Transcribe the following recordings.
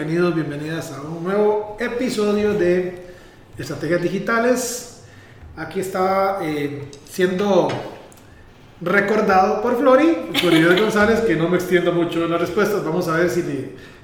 Bienvenidos, bienvenidas a un nuevo episodio de Estrategias Digitales. Aquí está eh, siendo recordado por Flori, Florida González, que no me extiendo mucho en las respuestas. Vamos a ver si,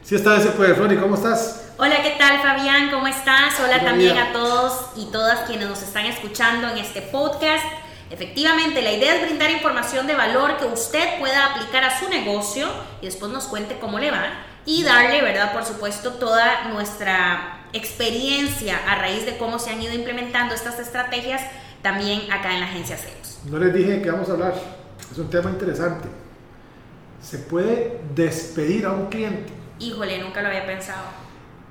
si esta vez se puede. Flori, ¿cómo estás? Hola, ¿qué tal Fabián? ¿Cómo estás? Hola también a todos y todas quienes nos están escuchando en este podcast. Efectivamente, la idea es brindar información de valor que usted pueda aplicar a su negocio y después nos cuente cómo le va y darle, ¿verdad? Por supuesto, toda nuestra experiencia a raíz de cómo se han ido implementando estas estrategias también acá en la agencia CEOs. No les dije que vamos a hablar, es un tema interesante. ¿Se puede despedir a un cliente? Híjole, nunca lo había pensado.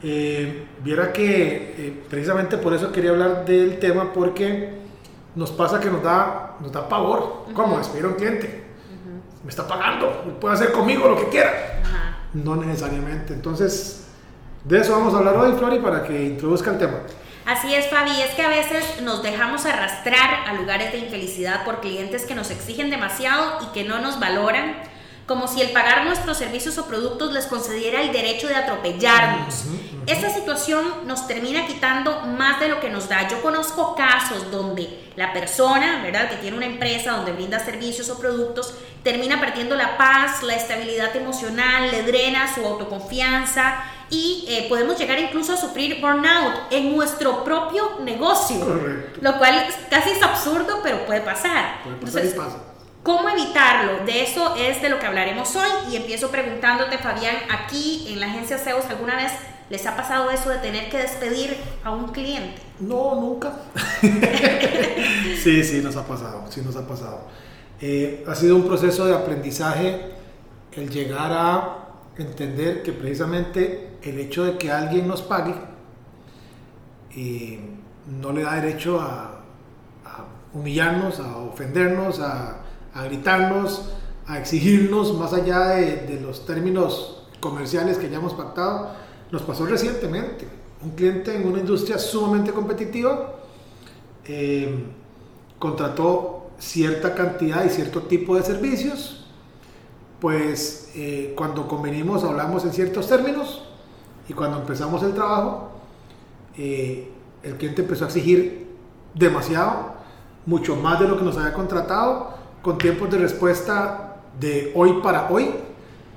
Eh, viera que eh, precisamente por eso quería hablar del tema porque nos pasa que nos da, nos da pavor. ¿Cómo? Despedir a un cliente. Me está pagando, puede hacer conmigo lo que quiera. No necesariamente. Entonces, de eso vamos a hablar hoy, Flori, para que introduzca el tema. Así es, Fabi, es que a veces nos dejamos arrastrar a lugares de infelicidad por clientes que nos exigen demasiado y que no nos valoran como si el pagar nuestros servicios o productos les concediera el derecho de atropellarnos. Esa situación nos termina quitando más de lo que nos da. Yo conozco casos donde la persona, ¿verdad?, que tiene una empresa donde brinda servicios o productos, termina perdiendo la paz, la estabilidad emocional, le drena su autoconfianza y eh, podemos llegar incluso a sufrir burnout en nuestro propio negocio. Lo cual casi es absurdo, pero puede pasar. Puede pasar y pasa. ¿Cómo evitarlo? De eso es de lo que hablaremos hoy y empiezo preguntándote, Fabián, aquí en la agencia CEOs, ¿alguna vez les ha pasado eso de tener que despedir a un cliente? No, nunca. sí, sí, nos ha pasado, sí nos ha pasado. Eh, ha sido un proceso de aprendizaje el llegar a entender que precisamente el hecho de que alguien nos pague eh, no le da derecho a, a humillarnos, a ofendernos, a a gritarnos, a exigirnos más allá de, los términos comerciales que ya hemos pactado. Nos pasó recientemente. Un cliente en una industria sumamente competitiva eh, contrató cierta cantidad y cierto tipo de servicios. Pues eh, cuando convenimos hablamos en ciertos términos y cuando empezamos el trabajo, eh, el cliente empezó a exigir demasiado, mucho más de lo que nos había contratado con tiempos de respuesta de hoy para hoy,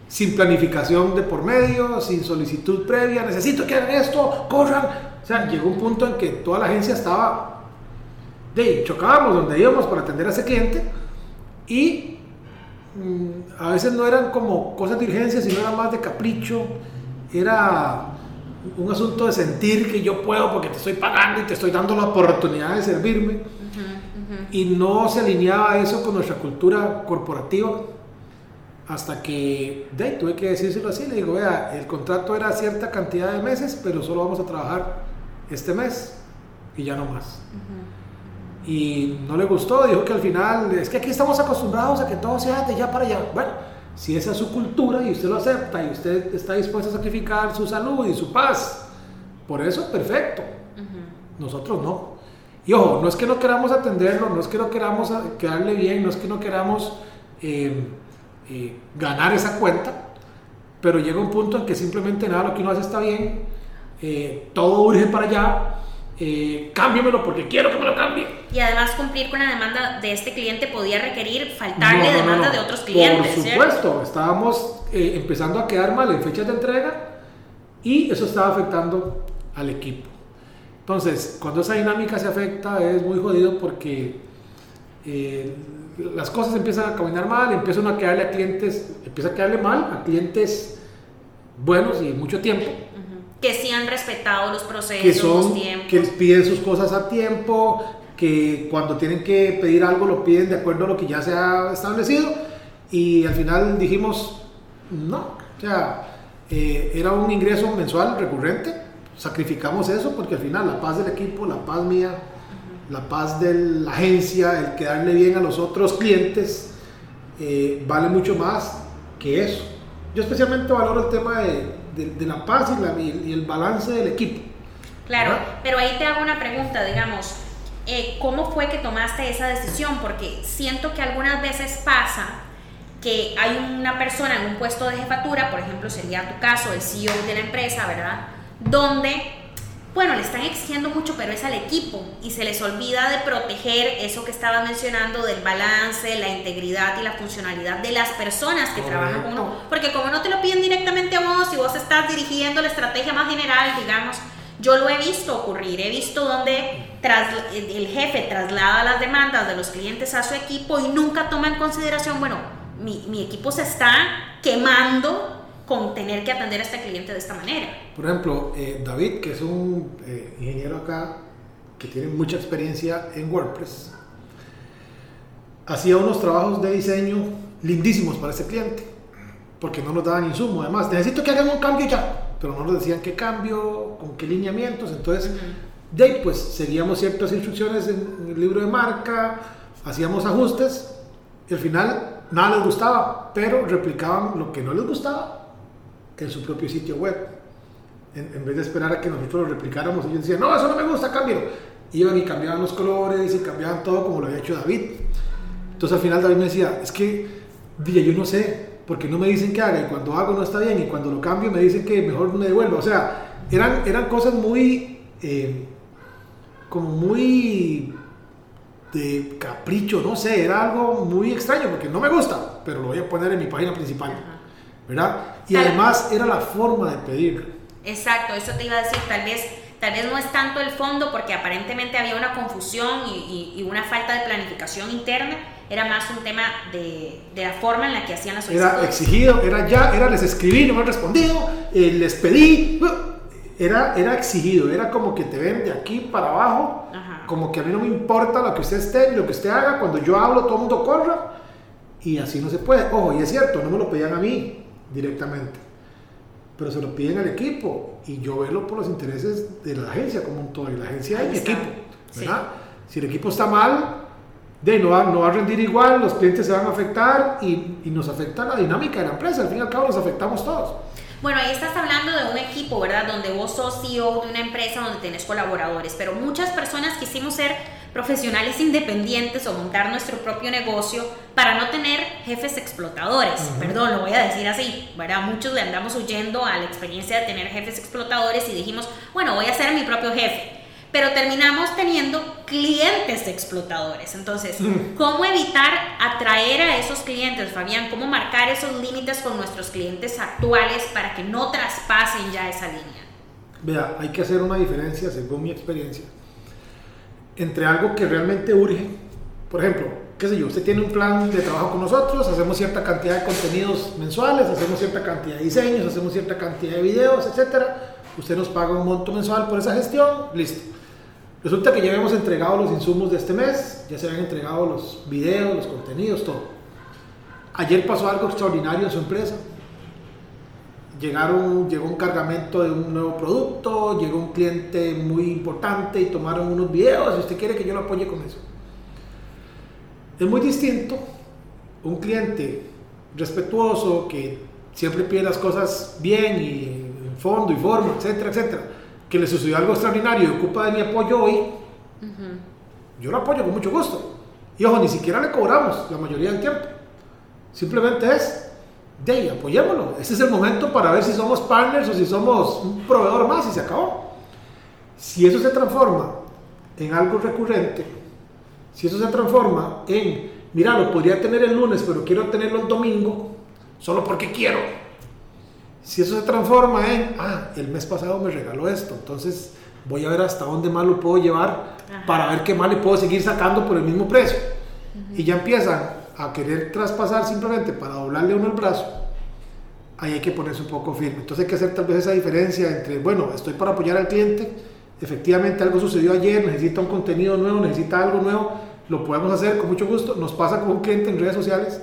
sin planificación de por medio, sin solicitud previa, necesito que hagan esto, corran. O sea, llegó un punto en que toda la agencia estaba, de chocábamos donde íbamos para atender a ese cliente y mm, a veces no eran como cosas de urgencia, sino era más de capricho, era un asunto de sentir que yo puedo porque te estoy pagando y te estoy dando la oportunidad de servirme y no se alineaba eso con nuestra cultura corporativa hasta que de, tuve que decírselo así, le digo, vea, el contrato era cierta cantidad de meses, pero solo vamos a trabajar este mes y ya no más. Y no le gustó, dijo que al final, es que aquí estamos acostumbrados a que todo sea de ya para allá. Bueno, si esa es su cultura y usted lo acepta y usted está dispuesto a sacrificar su salud y su paz, por eso perfecto. Nosotros no. Y ojo, no es que no queramos atenderlo, no es que no queramos quedarle bien, no es que no queramos eh, eh, ganar esa cuenta, pero llega un punto en que simplemente nada lo que uno hace está bien, eh, todo urge para allá, eh, cámbiamelo porque quiero que me lo cambie. Y además cumplir con la demanda de este cliente podía requerir faltarle demanda de otros clientes. Por supuesto, estábamos empezando a quedar mal en fechas de entrega y eso estaba afectando al equipo. Entonces, cuando esa dinámica se afecta es muy jodido porque eh, las cosas empiezan a caminar mal, empiezan a quedarle a clientes, empieza a quedarle mal a clientes buenos y mucho tiempo. Que sí han respetado los procesos, que son, que piden sus cosas a tiempo, que cuando tienen que pedir algo lo piden de acuerdo a lo que ya se ha establecido y al final dijimos, no, o sea, eh, era un ingreso mensual recurrente, sacrificamos eso porque al final la paz del equipo, la paz mía, la paz de la agencia, el quedarle bien a los otros clientes, eh, vale mucho más que eso. Yo especialmente valoro el tema de, de, la paz y, la, y, el balance del equipo. Claro, pero ahí te hago una pregunta, digamos, eh, ¿cómo fue que tomaste esa decisión? Porque siento que algunas veces pasa que hay una persona en un puesto de jefatura, por ejemplo, sería tu caso, el CEO de la empresa, ¿verdad? Donde bueno, le están exigiendo mucho, pero es al equipo y se les olvida de proteger eso que estaba mencionando del balance, la integridad y la funcionalidad de las personas que trabajan con uno. Porque como no te lo piden directamente a vos y vos estás dirigiendo la estrategia más general, digamos, yo lo he visto ocurrir, he visto donde tras, el jefe traslada las demandas de los clientes a su equipo y nunca toma en consideración, bueno, mi, mi equipo se está quemando con tener que atender a este cliente de esta manera. Por ejemplo, eh, David, que es un eh, ingeniero acá que tiene mucha experiencia en WordPress, hacía unos trabajos de diseño lindísimos para ese cliente, porque no nos daban insumo. Además, necesito que hagan un cambio ya, pero no nos decían qué cambio, con qué lineamientos. Entonces, de ahí, pues seguíamos ciertas instrucciones en el libro de marca, hacíamos ajustes y al final nada les gustaba, pero replicaban lo que no les gustaba en su propio sitio web. En, vez de esperar a que nosotros lo replicáramos, ellos decían, no, eso no me gusta, cámbialo. Iban y cambiaban los colores y cambiaban todo como lo había hecho David. Entonces al final David me decía, es que, yo no sé, porque no me dicen que haga y cuando hago no está bien y cuando lo cambio me dicen que mejor me devuelvo. O sea, eran, eran cosas muy, eh, como muy de capricho, no sé, era algo muy extraño porque no me gusta, pero lo voy a poner en mi página principal. ¿Verdad? Y además era la forma de pedir. Exacto, eso te iba a decir, tal vez, tal vez no es tanto el fondo porque aparentemente había una confusión y, y, una falta de planificación interna, era más un tema de, de, la forma en la que hacían las solicitudes. Era exigido, era ya, era les escribí, no me han respondido, eh, les pedí, era, era exigido, era como que te ven de aquí para abajo, como que a mí no me importa lo que usted esté, lo que usted haga, cuando yo hablo todo el mundo corra, y así no se puede. Ojo, y es cierto, no me lo pedían a mí, directamente. Pero se lo piden al equipo y yo velo por los intereses de la agencia como un todo. Y la agencia es mi equipo, ¿verdad? Si el equipo está mal, de, no, va, no va a rendir igual, los clientes se van a afectar y, y nos afecta la dinámica de la empresa. Al fin y al cabo nos afectamos todos. Bueno, ahí estás hablando de un equipo, ¿verdad? Donde vos sos CEO de una empresa donde tenés colaboradores, pero muchas personas quisimos ser profesionales independientes o montar nuestro propio negocio para no tener jefes explotadores. Perdón, lo voy a decir así, ¿verdad? Muchos le andamos huyendo a la experiencia de tener jefes explotadores y dijimos, bueno, voy a ser mi propio jefe. Pero terminamos teniendo clientes explotadores. Entonces, ¿cómo evitar atraer a esos clientes, Fabián? ¿Cómo marcar esos límites con nuestros clientes actuales para que no traspasen ya esa línea? Vea, hay que hacer una diferencia, según mi experiencia, entre algo que realmente urge, por ejemplo, qué sé yo, usted tiene un plan de trabajo con nosotros, hacemos cierta cantidad de contenidos mensuales, hacemos cierta cantidad de diseños, hacemos cierta cantidad de videos, etcétera. Usted nos paga un monto mensual por esa gestión, listo. Resulta que ya habíamos entregado los insumos de este mes, ya se habían entregado los videos, los contenidos, todo. Ayer pasó algo extraordinario en su empresa llegaron, llegó un cargamento de un nuevo producto, llegó un cliente muy importante y tomaron unos videos, si usted quiere que yo lo apoye con eso. Es muy distinto un cliente respetuoso que siempre pide las cosas bien y en fondo y forma, etcétera, etcétera, que le sucedió algo extraordinario y ocupa de mi apoyo hoy, yo lo apoyo con mucho gusto. Y ojo, ni siquiera le cobramos la mayoría del tiempo. Simplemente es de ahí, apoyémoslo. Este es el momento para ver si somos partners o si somos un proveedor más y se acabó. Si eso se transforma en algo recurrente, si eso se transforma en, mira, lo podría tener el lunes, pero quiero tenerlo el domingo, solo porque quiero. Si eso se transforma en, ah, el mes pasado me regaló esto, entonces voy a ver hasta dónde más lo puedo llevar para ver qué más le puedo seguir sacando por el mismo precio. Y ya empiezan a querer traspasar simplemente para doblarle uno el brazo, ahí hay que ponerse un poco firme. Entonces hay que hacer tal vez esa diferencia entre, bueno, estoy para apoyar al cliente efectivamente algo sucedió ayer, necesita un contenido nuevo, necesita algo nuevo, lo podemos hacer con mucho gusto. Nos pasa con un cliente en redes sociales,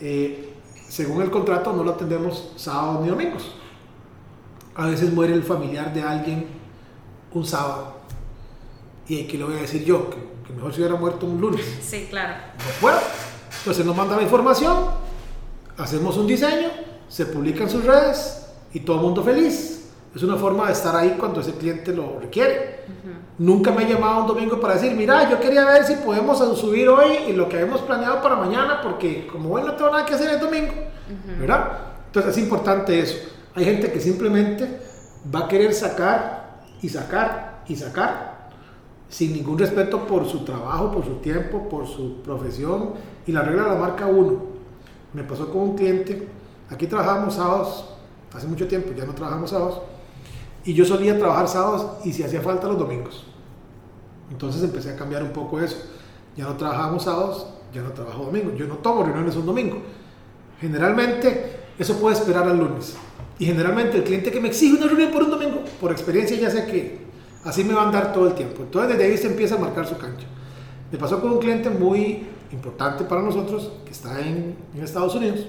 eh, según el contrato no lo atendemos sábados ni domingos. A veces muere el familiar de alguien un sábado. Y aquí le voy a decir yo, que, que mejor se hubiera muerto un lunes. Sí, claro. No puedo. Entonces nos manda la información, hacemos un diseño, se publica en sus redes y todo el mundo feliz. Es una forma de estar ahí cuando ese cliente lo requiere. Nunca me ha llamado un domingo para decir, mira, yo quería ver si podemos subir hoy y lo que habíamos planeado para mañana, porque como hoy no tengo nada que hacer el domingo, ¿verdad? Entonces es importante eso. Hay gente que simplemente va a querer sacar y sacar y sacar sin ningún respeto por su trabajo, por su tiempo, por su profesión y la regla la marca uno. Me pasó con un cliente, aquí trabajábamos sábados, hace mucho tiempo ya no trabajamos sábados, y yo solía trabajar sábados y si hacía falta los domingos. Entonces empecé a cambiar un poco eso. Ya no trabajamos sábados, ya no trabajo domingos. Yo no tomo reuniones un domingo. Generalmente eso puede esperar al lunes. Y generalmente el cliente que me exige una reunión por un domingo, por experiencia ya sé que así me va a andar todo el tiempo. Entonces desde ahí se empieza a marcar su cancha. Me pasó con un cliente muy importante para nosotros que está en, en Estados Unidos.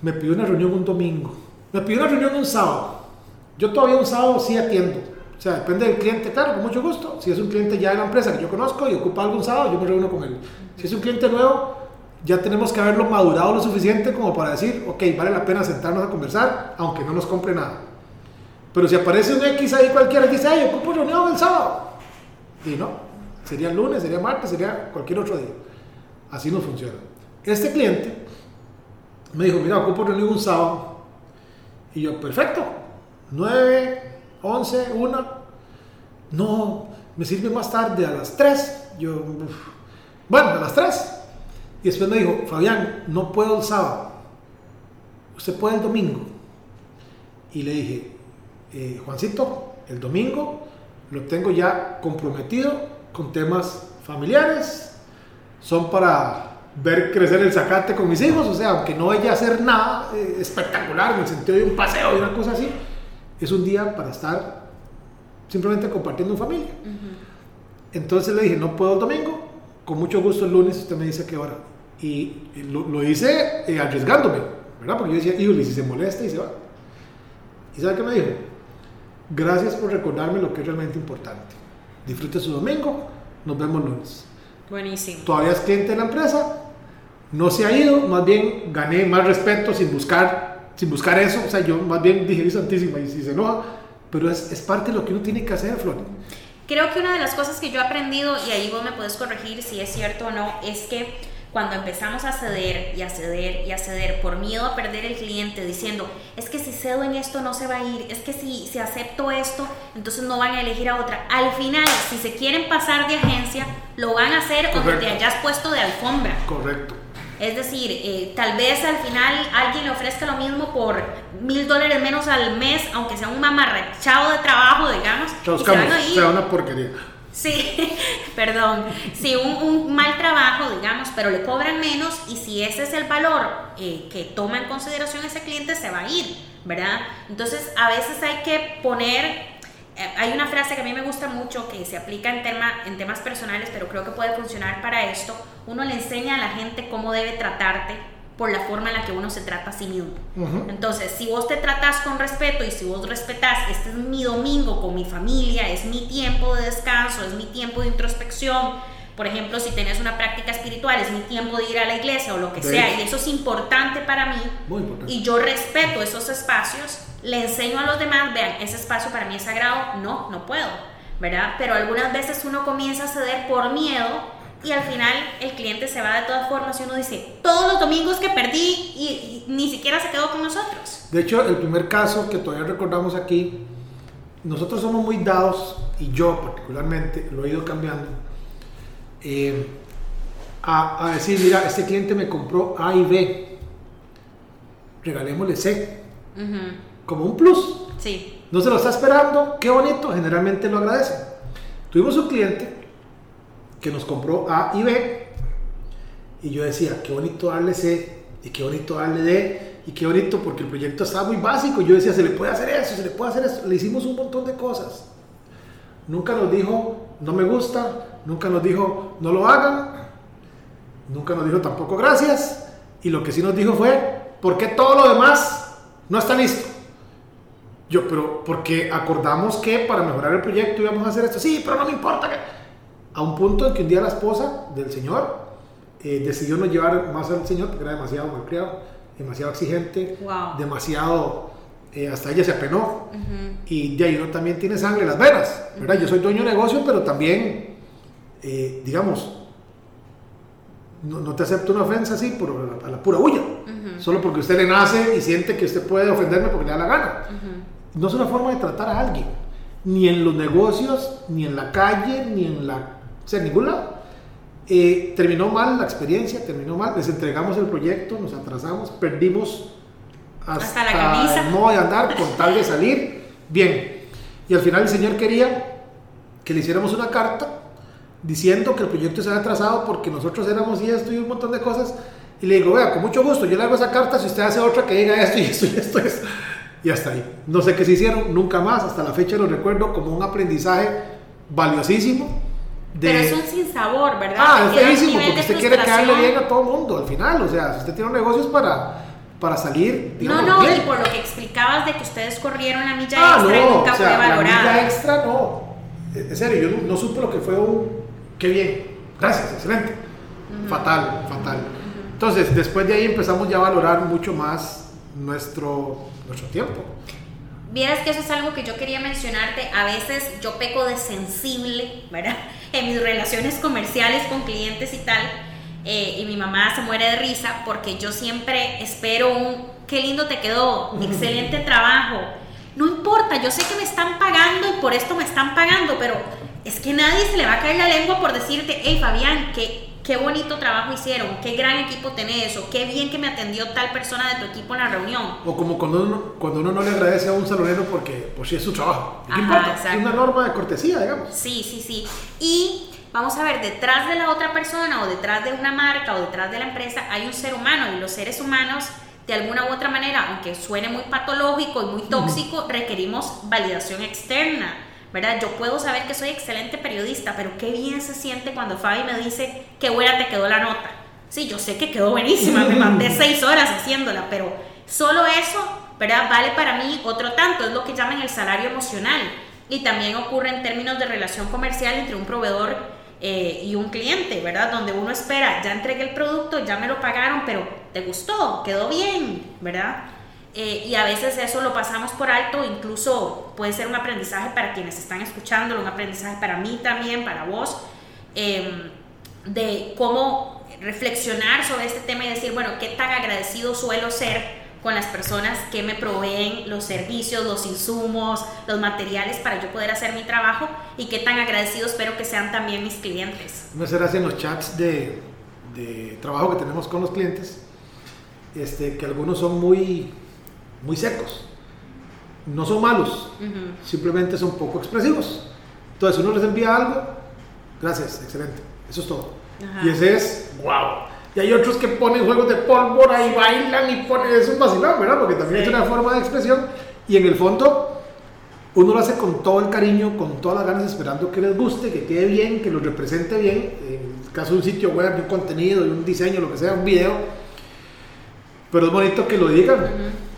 Me pidió una reunión un domingo. Me pidió una reunión un sábado. Yo todavía un sábado sí atiendo. O sea, depende del cliente, claro, con mucho gusto. Si es un cliente ya de la empresa que yo conozco y ocupa algún sábado, yo me reúno con él. Si es un cliente nuevo, ya tenemos que haberlo madurado lo suficiente como para decir, ok, vale la pena sentarnos a conversar, aunque no nos compre nada. Pero si aparece un X ahí cualquiera y dice, ay, ocupo reunión el sábado. Y no, sería lunes, sería martes, sería cualquier otro día. Así no funciona. Este cliente me dijo, mira, ocupo reunión un sábado. Y yo, perfecto, 9, 11, 1. No, me sirve más tarde, a las 3. Yo, bueno, a las 3. Y después me dijo, Fabián, no puedo el sábado. Usted puede el domingo. Y le dije, eh, Juancito, el domingo lo tengo ya comprometido con temas familiares. Son para ver crecer el zacate con mis hijos. O sea, aunque no vaya a hacer nada eh, espectacular en el sentido de un paseo y una cosa así es un día para estar simplemente compartiendo en familia. Entonces le dije, no puedo el domingo, con mucho gusto el lunes usted me dice a qué hora. Y lo, lo hice eh, arriesgándome, ¿verdad? Porque yo decía, híjole, si se molesta y se va. ¿Y sabe qué me dijo? Gracias por recordarme lo que es realmente importante. Disfrute su domingo, nos vemos lunes. Buenísimo. Todavía es cliente de la empresa, no se ha ido, más bien gané más respeto sin buscar, sin buscar eso. O sea, yo más bien dije, santísima, y si se enoja, pero es, es parte de lo que uno tiene que hacer, Flor. Creo que una de las cosas que yo he aprendido, y ahí vos me puedes corregir si es cierto o no, es que cuando empezamos a ceder y a ceder y a ceder por miedo a perder el cliente, diciendo, es que si cedo en esto no se va a ir, es que si, si acepto esto, entonces no van a elegir a otra. Al final, si se quieren pasar de agencia, lo van a hacer Correcto. te hayas puesto de alfombra. Correcto. Es decir, eh, tal vez al final alguien le ofrezca lo mismo por mil dólares menos al mes, aunque sea un mamarrachado de trabajo, digamos. y se van a una porquería. Sí, perdón. Sí, un, un mal trabajo, digamos, pero le cobran menos y si ese es el valor eh, que toma en consideración ese cliente, se va a ir, ¿verdad? Entonces, a veces hay que poner, hay una frase que a mí me gusta mucho que se aplica en, tema, en temas personales, pero creo que puede funcionar para esto. Uno le enseña a la gente cómo debe tratarte por la forma en la que uno se trata a sí mismo. Ujú. Entonces, si vos te tratas con respeto y si vos respetás, este es mi domingo con mi familia, es mi tiempo de descanso, es mi tiempo de introspección. Por ejemplo, si tenés una práctica espiritual, es mi tiempo de ir a la iglesia o lo que De sea, hecho. y eso es importante para mí. Muy importante. Y yo respeto esos espacios, le enseño a los demás, vean, ese espacio para mí es sagrado, no, no puedo, ¿verdad? Pero algunas veces uno comienza a ceder por miedo y al final el cliente se va de todas formas y uno dice, todos los domingos que perdí y, y ni siquiera se quedó con nosotros. De hecho, el primer caso que todavía recordamos aquí, nosotros somos muy dados, y yo particularmente lo he ido cambiando, eh, a, a decir, mira, este cliente me compró A y B, regalémosle C, como un plus. Sí, No se lo está esperando, qué bonito, generalmente lo agradecen. Tuvimos un cliente que nos compró A y B, y yo decía, qué bonito darle C y qué bonito darle D, y qué bonito porque el proyecto estaba muy básico. Yo decía, se le puede hacer eso, se le puede hacer eso. Le hicimos un montón de cosas. Nunca nos dijo, no me gusta, nunca nos dijo, no lo hagan, nunca nos dijo tampoco gracias. Y lo que sí nos dijo fue, ¿por qué todo lo demás no está listo? Yo, pero porque acordamos que para mejorar el proyecto íbamos a hacer esto. Sí, pero no me importa. A un punto en que un día la esposa del señor eh, decidió no llevar más al señor porque era demasiado malcriado, demasiado exigente, demasiado... Eh, hasta ella se apenó. Y de ahí uno también tiene sangre en las venas. ¿verdad? Yo soy dueño de negocio, pero también, eh, digamos, no, te acepto una ofensa así por a la pura huya. Solo porque usted le nace y siente que usted puede ofenderme porque le da la gana. No es una forma de tratar a alguien. Ni en los negocios, ni en la calle, ni en la... O sea, en ningún lado. Eh, terminó mal la experiencia, terminó mal. Les entregamos el proyecto, nos atrasamos, perdimos hasta, la camisa. el modo de andar con tal de salir. Bien. Y al final el señor quería que le hiciéramos una carta diciendo que el proyecto se había atrasado porque nosotros éramos y esto y un montón de cosas. Y le digo, vea, con mucho gusto, yo le hago esa carta si usted hace otra que diga esto y esto y esto. Y, esto. y hasta ahí. No sé qué se hicieron, nunca más, hasta la fecha lo recuerdo como un aprendizaje valiosísimo. De... Pero es un sinsabor, ¿verdad? Ah, es feísimo, porque usted quiere quedarle bien a todo el mundo al final. O sea, si usted tiene un negocio es para, para salir. no, no, y por lo que explicabas de que ustedes corrieron la milla ah, extra y nunca o sea, fue valorada. La milla extra no. En serio, yo no supe lo que fue un qué bien, gracias, excelente. Fatal, fatal. Entonces, después de ahí empezamos ya a valorar mucho más nuestro, nuestro tiempo. Vieras que eso es algo que yo quería mencionarte. A veces yo peco de sensible, ¿verdad? En mis relaciones comerciales con clientes y tal. Eh, y mi mamá se muere de risa porque yo siempre espero un, qué lindo te quedó, excelente trabajo. No importa, yo sé que me están pagando y por esto me están pagando, pero es que nadie se le va a caer la lengua por decirte, hey Fabián, qué, qué bonito trabajo hicieron, qué gran equipo tenés, o qué bien que me atendió tal persona de tu equipo en la reunión. O como cuando uno, cuando uno no le agradece a un salonero porque pues sí es su trabajo. ¿Qué importa? Es una norma de cortesía, digamos. Sí, sí, sí. Y vamos a ver, detrás de la otra persona o detrás de una marca o detrás de la empresa hay un ser humano y los seres humanos de alguna u otra manera, aunque suene muy patológico y muy tóxico, requerimos validación externa ¿verdad? Yo puedo saber que soy excelente periodista, pero qué bien se siente cuando Fabi me dice qué buena te quedó la nota. Sí, yo sé que quedó buenísima, me mandé seis horas haciéndola, pero solo eso, ¿verdad? Vale para mí otro tanto, es lo que llaman el salario emocional. Y también ocurre en términos de relación comercial entre un proveedor eh, y un cliente, ¿verdad? Donde uno espera, ya entregué el producto, ya me lo pagaron, pero ¿te gustó? ¿Quedó bien? ¿Verdad? Eh, y a veces eso lo pasamos por alto, incluso puede ser un aprendizaje para quienes están escuchando, un aprendizaje para mí también, para vos, em, de cómo reflexionar sobre este tema y decir, bueno, qué tan agradecido suelo ser con las personas que me proveen los servicios, los insumos, los materiales para yo poder hacer mi trabajo y qué tan agradecido espero que sean también mis clientes. No será en los chats de, de trabajo que tenemos con los clientes, este, que algunos son muy muy secos. No son malos, simplemente son poco expresivos. Entonces uno les envía algo, gracias, excelente, eso es todo. Y ese es, wow. Y hay otros que ponen juegos de pólvora y bailan y ponen, eso es vacilón, ¿verdad? Porque también es una forma de expresión y en el fondo uno lo hace con todo el cariño, con todas las ganas, esperando que les guste, que quede bien, que lo represente bien. En el caso de un sitio web, de un contenido, de un diseño, lo que sea, un video. Pero es bonito que lo digan.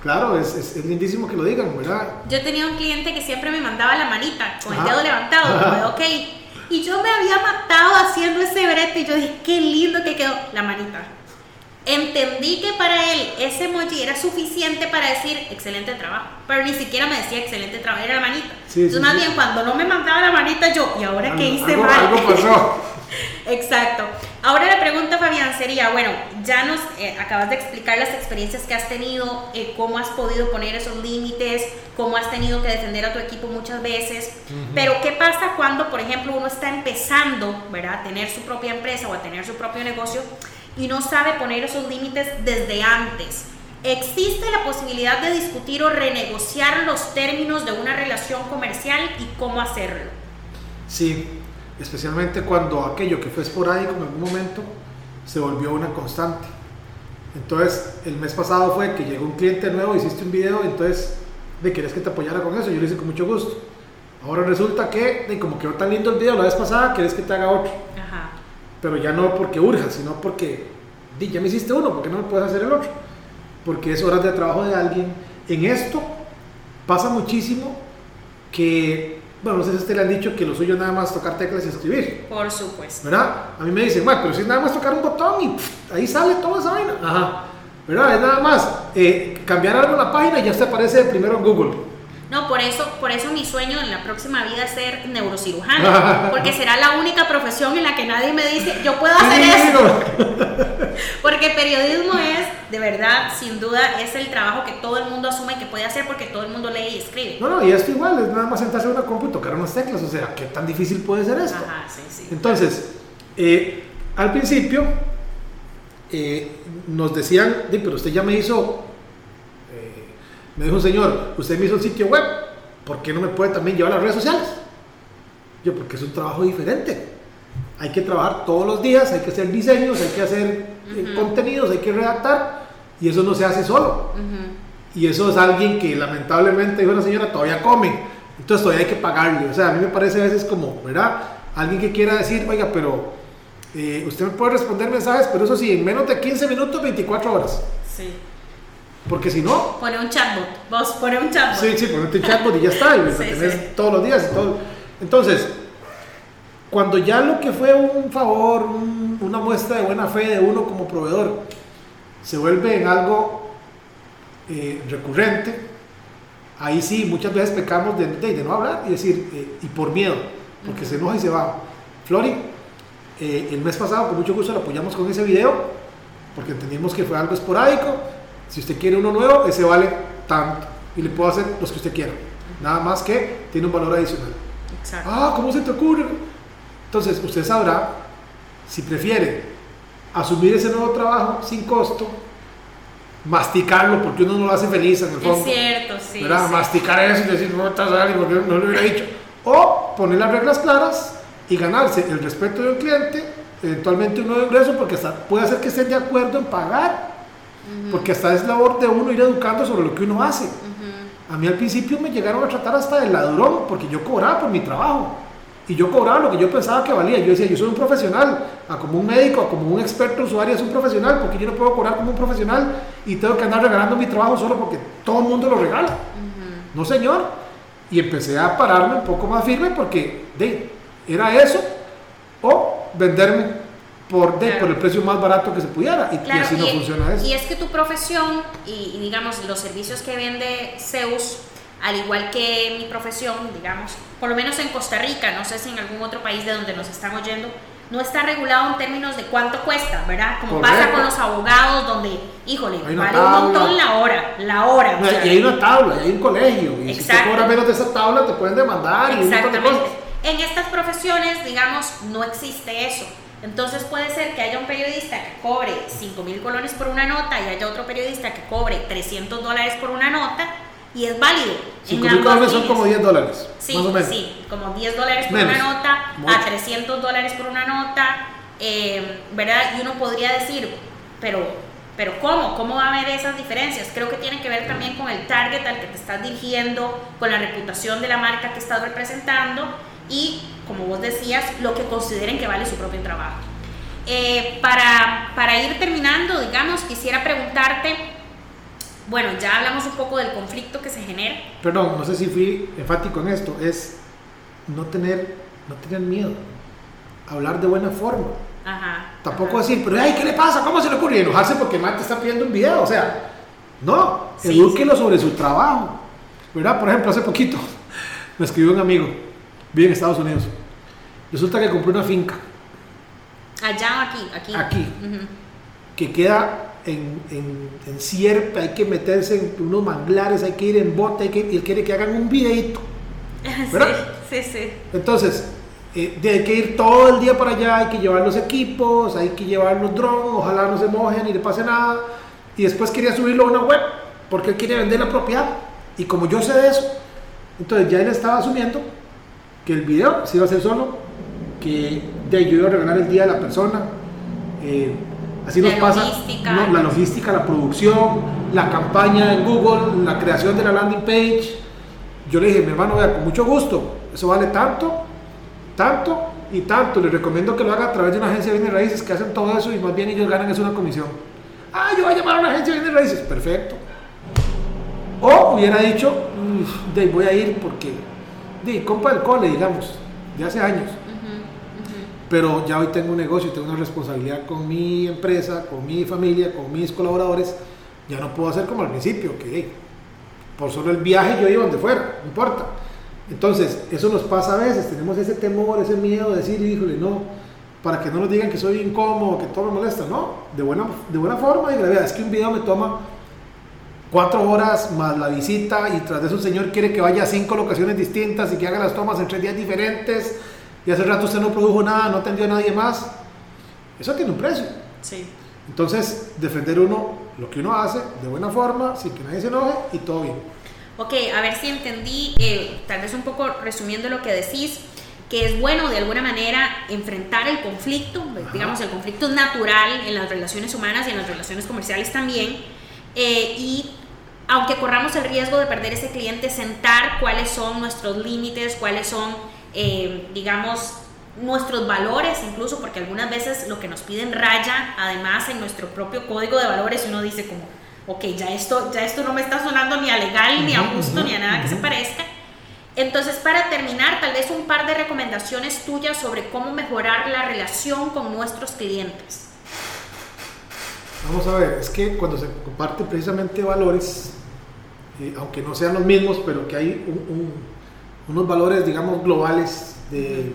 Claro, es, es, lindísimo que lo digan, ¿verdad? Yo tenía un cliente que siempre me mandaba la manita con el dedo levantado, ok. Y yo me había matado haciendo ese brete y yo dije, qué lindo que quedó la manita. Entendí que para él ese emoji era suficiente para decir excelente trabajo, pero ni siquiera me decía excelente trabajo, era la manita. Entonces, más bien, cuando no me mandaba la manita, yo, ¿y ahora qué hice mal? Algo pasó. Exacto. Ahora la pregunta, Fabián, sería, bueno, ya nos eh, acabas de explicar las experiencias que has tenido, eh, cómo has podido poner esos límites, cómo has tenido que defender a tu equipo muchas veces, pero ¿qué pasa cuando, por ejemplo, uno está empezando, ¿verdad?, a tener su propia empresa o a tener su propio negocio y no sabe poner esos límites desde antes? ¿Existe la posibilidad de discutir o renegociar los términos de una relación comercial y cómo hacerlo? Sí, especialmente cuando aquello que fue esporádico en algún momento se volvió una constante. Entonces, el mes pasado fue que llegó un cliente nuevo, hiciste un video, entonces, ¿de querés que te apoyara con eso? Yo le hice con mucho gusto. Ahora resulta que, de como quedó tan lindo el video la vez pasada, querés que te haga otro. Ajá. Pero ya no porque urja, sino porque, di, ya me hiciste uno, ¿por qué no me puedes hacer el otro? Porque es horas de trabajo de alguien. En esto pasa muchísimo que, bueno, no sé si a usted le han dicho que lo suyo es nada más tocar teclas y escribir. Por supuesto. ¿verdad? A mí me dicen, bueno, pero si es nada más tocar un botón y pff, ahí sale toda esa vaina. Ajá. ¿Verdad? Es nada más eh, cambiar algo en la página y ya se aparece primero en Google. No, por eso, por eso mi sueño en la próxima vida es ser neurocirujano, porque será la única profesión en la que nadie me dice, yo puedo hacer Sí, eso. no. Porque periodismo es, de verdad, sin duda, es el trabajo que todo el mundo asume que puede hacer porque todo el mundo lee y escribe. No, no, y esto igual, es nada más sentarse en una compu y tocar unas teclas. O sea, ¿qué tan difícil puede ser esto? Ajá, sí, sí. Entonces, eh, al principio eh, nos decían, "Di, pero usted ya me hizo, eh, me dijo un señor, usted me hizo un sitio web, ¿por qué no me puede también llevar a las redes sociales? Yo, porque es un trabajo diferente. Hay que trabajar todos los días, hay que hacer diseños, hay que hacer eh, contenidos, hay que redactar, y eso no se hace solo. Y eso es alguien que lamentablemente, dijo la señora, todavía come. Entonces todavía hay que pagarle. O sea, a mí me parece a veces como, ¿verdad? Alguien que quiera decir, oiga, pero eh, usted me puede responder mensajes, pero eso sí, en menos de 15 minutos, 24 horas. Sí. Porque si no, Pone un chatbot. Vos pone un chatbot. sí, sí, ponete chatbot y ya está. Y lo Sí, tenés sí. todos los días y todo. Entonces, cuando ya lo que fue un favor, un- una muestra de buena fe de uno como proveedor, se vuelve en algo eh, recurrente, ahí sí muchas veces pecamos de, de- de no hablar y decir, eh, y por miedo, porque se enoja y se va. Flori, eh, el mes pasado con mucho gusto lo apoyamos con ese video, porque entendimos que fue algo esporádico. Si usted quiere uno nuevo, ese vale tanto y le puedo hacer los que usted quiera. Nada más que tiene un valor adicional. Exacto. Ah, ¿cómo se te ocurre? Entonces, usted sabrá si prefiere asumir ese nuevo trabajo sin costo, masticarlo, porque uno no lo hace feliz en el fondo. es cierto, sí. ¿verdad? sí. Masticar eso y decir, no estás porque no lo hubiera dicho. O poner las reglas claras y ganarse el respeto de un cliente, eventualmente un nuevo ingreso, porque hasta puede hacer que estén de acuerdo en pagar. Porque hasta es labor de uno ir educando sobre lo que uno hace. A mí al principio me llegaron a tratar hasta de ladrón, porque yo cobraba por mi trabajo. Y yo cobraba lo que yo pensaba que valía. Yo decía, yo soy un profesional, a como un médico, a como un experto usuario es un profesional, porque yo no puedo cobrar como un profesional y tengo que andar regalando mi trabajo solo porque todo el mundo lo regala. No, señor. Y empecé a pararme un poco más firme porque de, era eso o venderme por, de, Claro. por el precio más barato que se pudiera. Y, y Claro, así no y, funciona eso. y es que tu profesión y, y, digamos los servicios que vende Zeus, al igual que mi profesión, digamos, por lo menos en Costa Rica, no sé si en algún otro país de donde nos están oyendo, no está regulado en términos de cuánto cuesta, ¿verdad? Como pasa con los abogados, donde, híjole, vale un montón la hora, la hora. o No, sea, y hay una tabla, y hay un colegio. Y si te Exacto. cobras menos de esa tabla, te pueden demandar y de Exactamente. cosas. En estas profesiones, digamos, no existe eso. Entonces puede ser que haya un periodista que cobre 5 mil colones por una nota y haya otro periodista que cobre 300 dólares por una nota y es válido. 5 en mil ambas colones son como 10 dólares. Sí, más o menos. sí, como 10 dólares por Menos. una nota, Mucho. a 300 dólares por una nota, eh, ¿verdad? Y uno podría decir, pero, pero ¿cómo? ¿Cómo va a haber esas diferencias? Creo que tiene que ver también con el target al que te estás dirigiendo, con la reputación de la marca que estás representando y, como vos decías, lo que consideren que vale su propio trabajo. Eh, para, para ir terminando, digamos, quisiera preguntarte, bueno, ya hablamos un poco del conflicto que se genera. Perdón, no sé si fui enfático en esto. Es no tener, no tener miedo. Hablar de buena forma. Ajá. Tampoco ajá. decir, pero ay, ¿qué le pasa? ¿Cómo se le ocurre? Y enojarse porque el man te está pidiendo un video. O sea, no, Sí, edúquelo sobre su trabajo. ¿Verdad? Por ejemplo, hace poquito me escribió un amigo, vive en Estados Unidos. Resulta que compró una finca Allá o aquí, aquí. Aquí. Que queda en, en, en sierpe, hay que meterse en unos manglares, hay que ir en bote, hay que, y él quiere que hagan un videito. ¿Verdad? Sí, sí, sí. Entonces, eh, de- hay que ir todo el día para allá, hay que llevar los equipos, hay que llevar los drones, ojalá no se mojen ni le pase nada. Y después quería subirlo a una web, porque él quiere vender la propiedad. Y como yo sé de eso, entonces ya él estaba asumiendo que el video se iba a hacer solo, que de yo iba a regalar el día a la persona. eh, Así La nos pasa logística. no, la logística, la producción, la campaña en Google, la creación de la landing page. Yo le dije, mi hermano, vea, con mucho gusto, eso vale tanto, tanto y tanto. Le recomiendo que lo haga a través de una agencia de bienes raíces que hacen todo eso y más bien ellos ganan es una comisión. Ah, yo voy a llamar a una agencia de bienes raíces. Perfecto. O hubiera dicho, "Uf, de, voy a ir porque, de, compa del cole, digamos, de hace años. Pero ya hoy tengo un negocio, tengo una responsabilidad con mi empresa, con mi familia, con mis colaboradores. Ya no puedo hacer como al principio, que hey, por solo el viaje yo iba donde fuera, no importa. Entonces, eso nos pasa a veces, tenemos ese temor, ese miedo de decir, híjole, no, para que no nos digan que soy incómodo, que todo me molesta, no, de buena, de buena forma y gravedad. Es que un video me toma cuatro horas más la visita y tras de eso el señor quiere que vaya a cinco locaciones distintas y que haga las tomas en tres días diferentes y hace rato usted no produjo nada, no atendió a nadie más. Eso tiene un precio. Sí. Entonces, defender uno lo que uno hace de buena forma, sin que nadie se enoje y todo bien. Ok, a ver si entendí, eh, tal vez un poco resumiendo lo que decís, que es bueno de alguna manera enfrentar el conflicto, digamos, el conflicto natural en las relaciones humanas y en las relaciones comerciales también, eh, y aunque corramos el riesgo de perder ese cliente, sentar cuáles son nuestros límites, cuáles son, eh, digamos, nuestros valores, incluso porque algunas veces lo que nos piden raya, además en nuestro propio código de valores, uno dice como, ok, ya esto, ya esto no me está sonando ni a legal, ni a justo, ni a nada que se parezca. Entonces, para terminar, tal vez un par de recomendaciones tuyas sobre cómo mejorar la relación con nuestros clientes. Vamos a ver, es que cuando se comparten precisamente valores, eh, aunque no sean los mismos, pero que hay un- un- unos valores, digamos, globales de,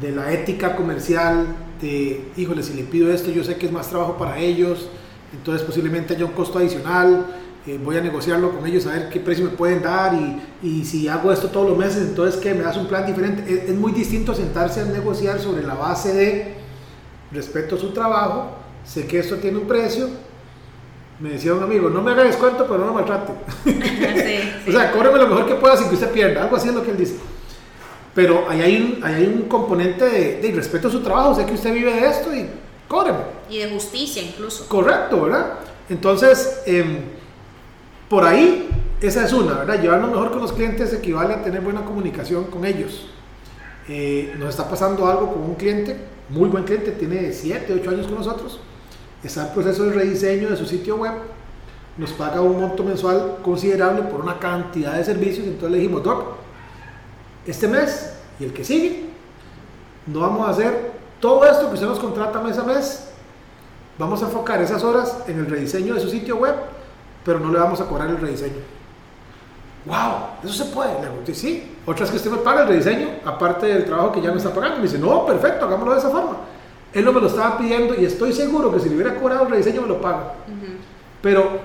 de la ética comercial, de, híjole, si le pido esto, yo sé que es más trabajo para ellos, entonces posiblemente haya un costo adicional, eh, voy a negociarlo con ellos a ver qué precio me pueden dar y, y si hago esto todos los meses, entonces que me das un plan diferente. Es, es muy distinto sentarse a negociar sobre la base de respeto a su trabajo, sé que esto tiene un precio. Me decía un amigo, no me haga descuento, pero no me maltrate. Sí, O sea, cóbreme lo mejor que pueda sin que usted pierda. Algo así es lo que él dice. Pero ahí hay un, ahí hay un componente de, de respeto a su trabajo. Sé que usted vive de esto y cóbreme. y de justicia incluso. Correcto, ¿verdad? Entonces, em, por ahí, esa es una, ¿verdad? Llevarnos mejor con los clientes equivale a tener buena comunicación con ellos. Eh, nos está pasando algo con un cliente, muy buen cliente, tiene 7, 8 años con nosotros. Está en proceso de rediseño de su sitio web. Nos paga un monto mensual considerable por una cantidad de servicios. Entonces le dijimos, Doc, este mes y el que sigue, no vamos a hacer todo esto que usted nos contrata mes a mes. Vamos a enfocar esas horas en el rediseño de su sitio web, pero no le vamos a cobrar el rediseño. ¡Wow! Eso se puede. Le digo, "Sí, sí. Otra es que usted me paga el rediseño, aparte del trabajo que ya me está pagando. Me dice, no, perfecto, hagámoslo de esa forma. Él no me lo estaba pidiendo y estoy seguro que si le hubiera cobrado el rediseño me lo paga. Pero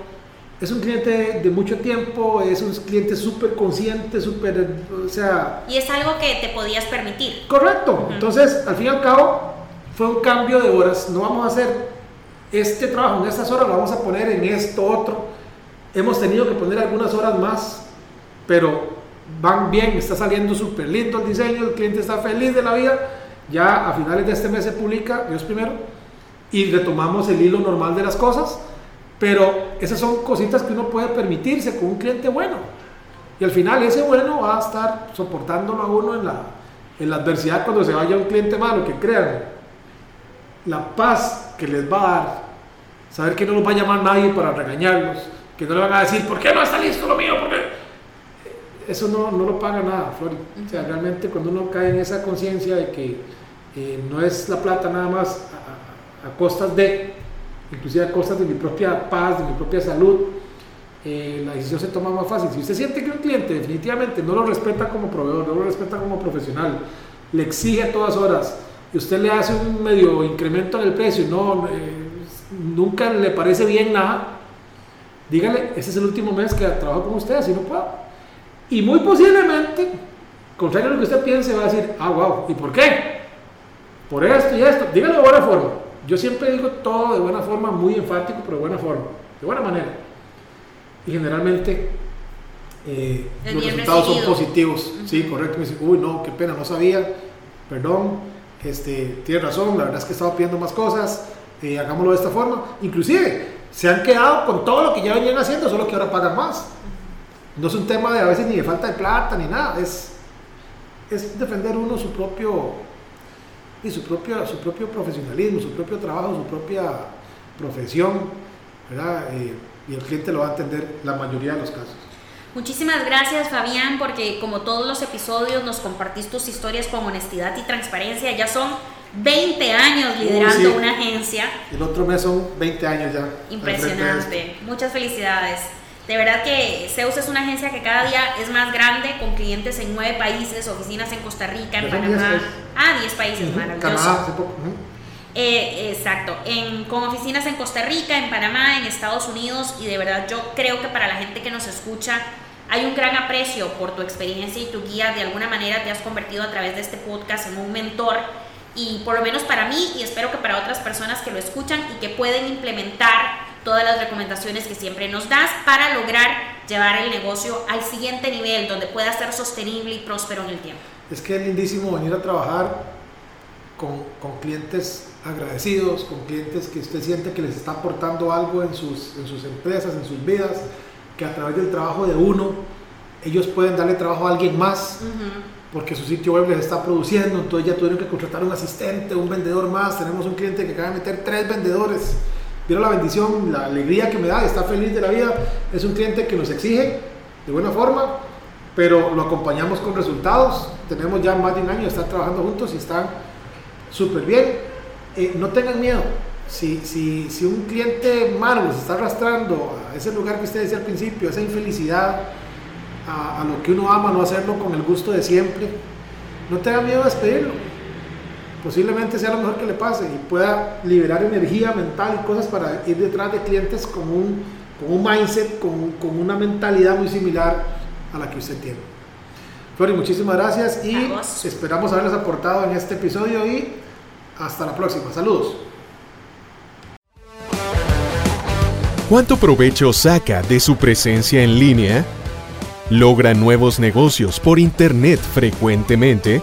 es un cliente de mucho tiempo, es un cliente súper consciente, súper, o sea, Y es algo que te podías permitir. Correcto. Entonces, al fin y al cabo, fue un cambio de horas. No vamos a hacer este trabajo en estas horas, lo vamos a poner en esto otro. Hemos tenido que poner algunas horas más, pero van bien, está saliendo súper lindo el diseño, el cliente está feliz de la vida. Ya a finales de este mes se publica, Dios primero, y retomamos el hilo normal de las cosas. Pero esas son cositas que uno puede permitirse con un cliente bueno. Y al final ese bueno va a estar soportándolo a uno en la, en la adversidad cuando se vaya un cliente malo, que crean, la paz que les va a dar, saber que no los va a llamar nadie para regañarlos, que no le van a decir, ¿por qué no está listo lo mío? ¿Por qué?". Eso no, no lo paga nada, Flori. O sea, realmente cuando uno cae en esa conciencia de que no es la plata nada más a, costas de, inclusive a costas de mi propia paz, de mi propia salud, eh, la decisión se toma más fácil. Si usted siente que un cliente definitivamente no lo respeta como proveedor, no lo respeta como profesional, le exige a todas horas y usted le hace un medio incremento en el precio, no, eh, nunca le parece bien nada, dígale, este es el último mes que trabajo con usted, así no puedo. Y muy posiblemente, contrario a lo que usted piense, va a decir, ah, wow, ¿y por qué? Por esto y esto. Dígalo de buena forma. Yo siempre digo todo de buena forma, muy enfático, pero de buena forma, de buena manera. Y generalmente eh, los resultados son positivos. Sí, correcto. Me dice, uy, no, qué pena, no sabía, perdón, este, tiene razón, la verdad es que estaba pidiendo más cosas. eh, hagámoslo de esta forma. Inclusive, se han quedado con todo lo que ya venían haciendo, solo que ahora pagan más. No es un tema de a veces ni de falta de plata ni nada, es, es defender uno su propio, y su, propio, su propio profesionalismo, su propio trabajo, su propia profesión, ¿verdad? Eh, y el cliente lo va a entender la mayoría de los casos. Muchísimas gracias Fabián porque como todos los episodios nos compartís tus historias con honestidad y transparencia. Ya son 20 años liderando una agencia. El otro mes son 20 años ya. Impresionante. Muchas felicidades. De verdad que Zeus es una agencia que cada día es más grande, con clientes en nueve países, oficinas en Costa Rica, en Panamá. ah, 10 países, maravilloso. Eh, exacto, en, con oficinas en Costa Rica, en Panamá, en Estados Unidos y de verdad yo creo que para la gente que nos escucha hay un gran aprecio por tu experiencia y tu guía. De alguna manera te has convertido a través de este podcast en un mentor y por lo menos para mí y espero que para otras personas que lo escuchan y que pueden implementar todas las recomendaciones que siempre nos das para lograr llevar el negocio al siguiente nivel donde pueda ser sostenible y próspero en el tiempo. Es que es lindísimo venir a trabajar con, con clientes agradecidos, con clientes que usted siente que les está aportando algo en sus, en sus empresas, en sus vidas, que a través del trabajo de uno ellos pueden darle trabajo a alguien más porque su sitio web les está produciendo, entonces ya tuvieron que contratar un asistente, un vendedor más, tenemos un cliente que acaba de meter tres vendedores, vieron la bendición, la alegría que me da, está feliz de la vida, es un cliente que nos exige de buena forma, pero lo acompañamos con resultados, tenemos ya más de un año estar trabajando juntos y están súper bien, eh, no tengan miedo, si, si, si un cliente malo los está arrastrando a ese lugar que usted decía al principio, a esa infelicidad, a, lo que uno ama, no hacerlo con el gusto de siempre, no tenga miedo a despedirlo. Posiblemente sea lo mejor que le pase y pueda liberar energía mental y cosas para ir detrás de clientes con un, con un mindset, con, con una mentalidad muy similar a la que usted tiene. Flori, muchísimas gracias y esperamos haberles aportado en este episodio y hasta la próxima. Saludos. ¿Cuánto provecho saca de su presencia en línea? ¿Logra nuevos negocios por Internet frecuentemente?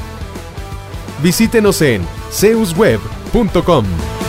Visítenos en zeusweb.com.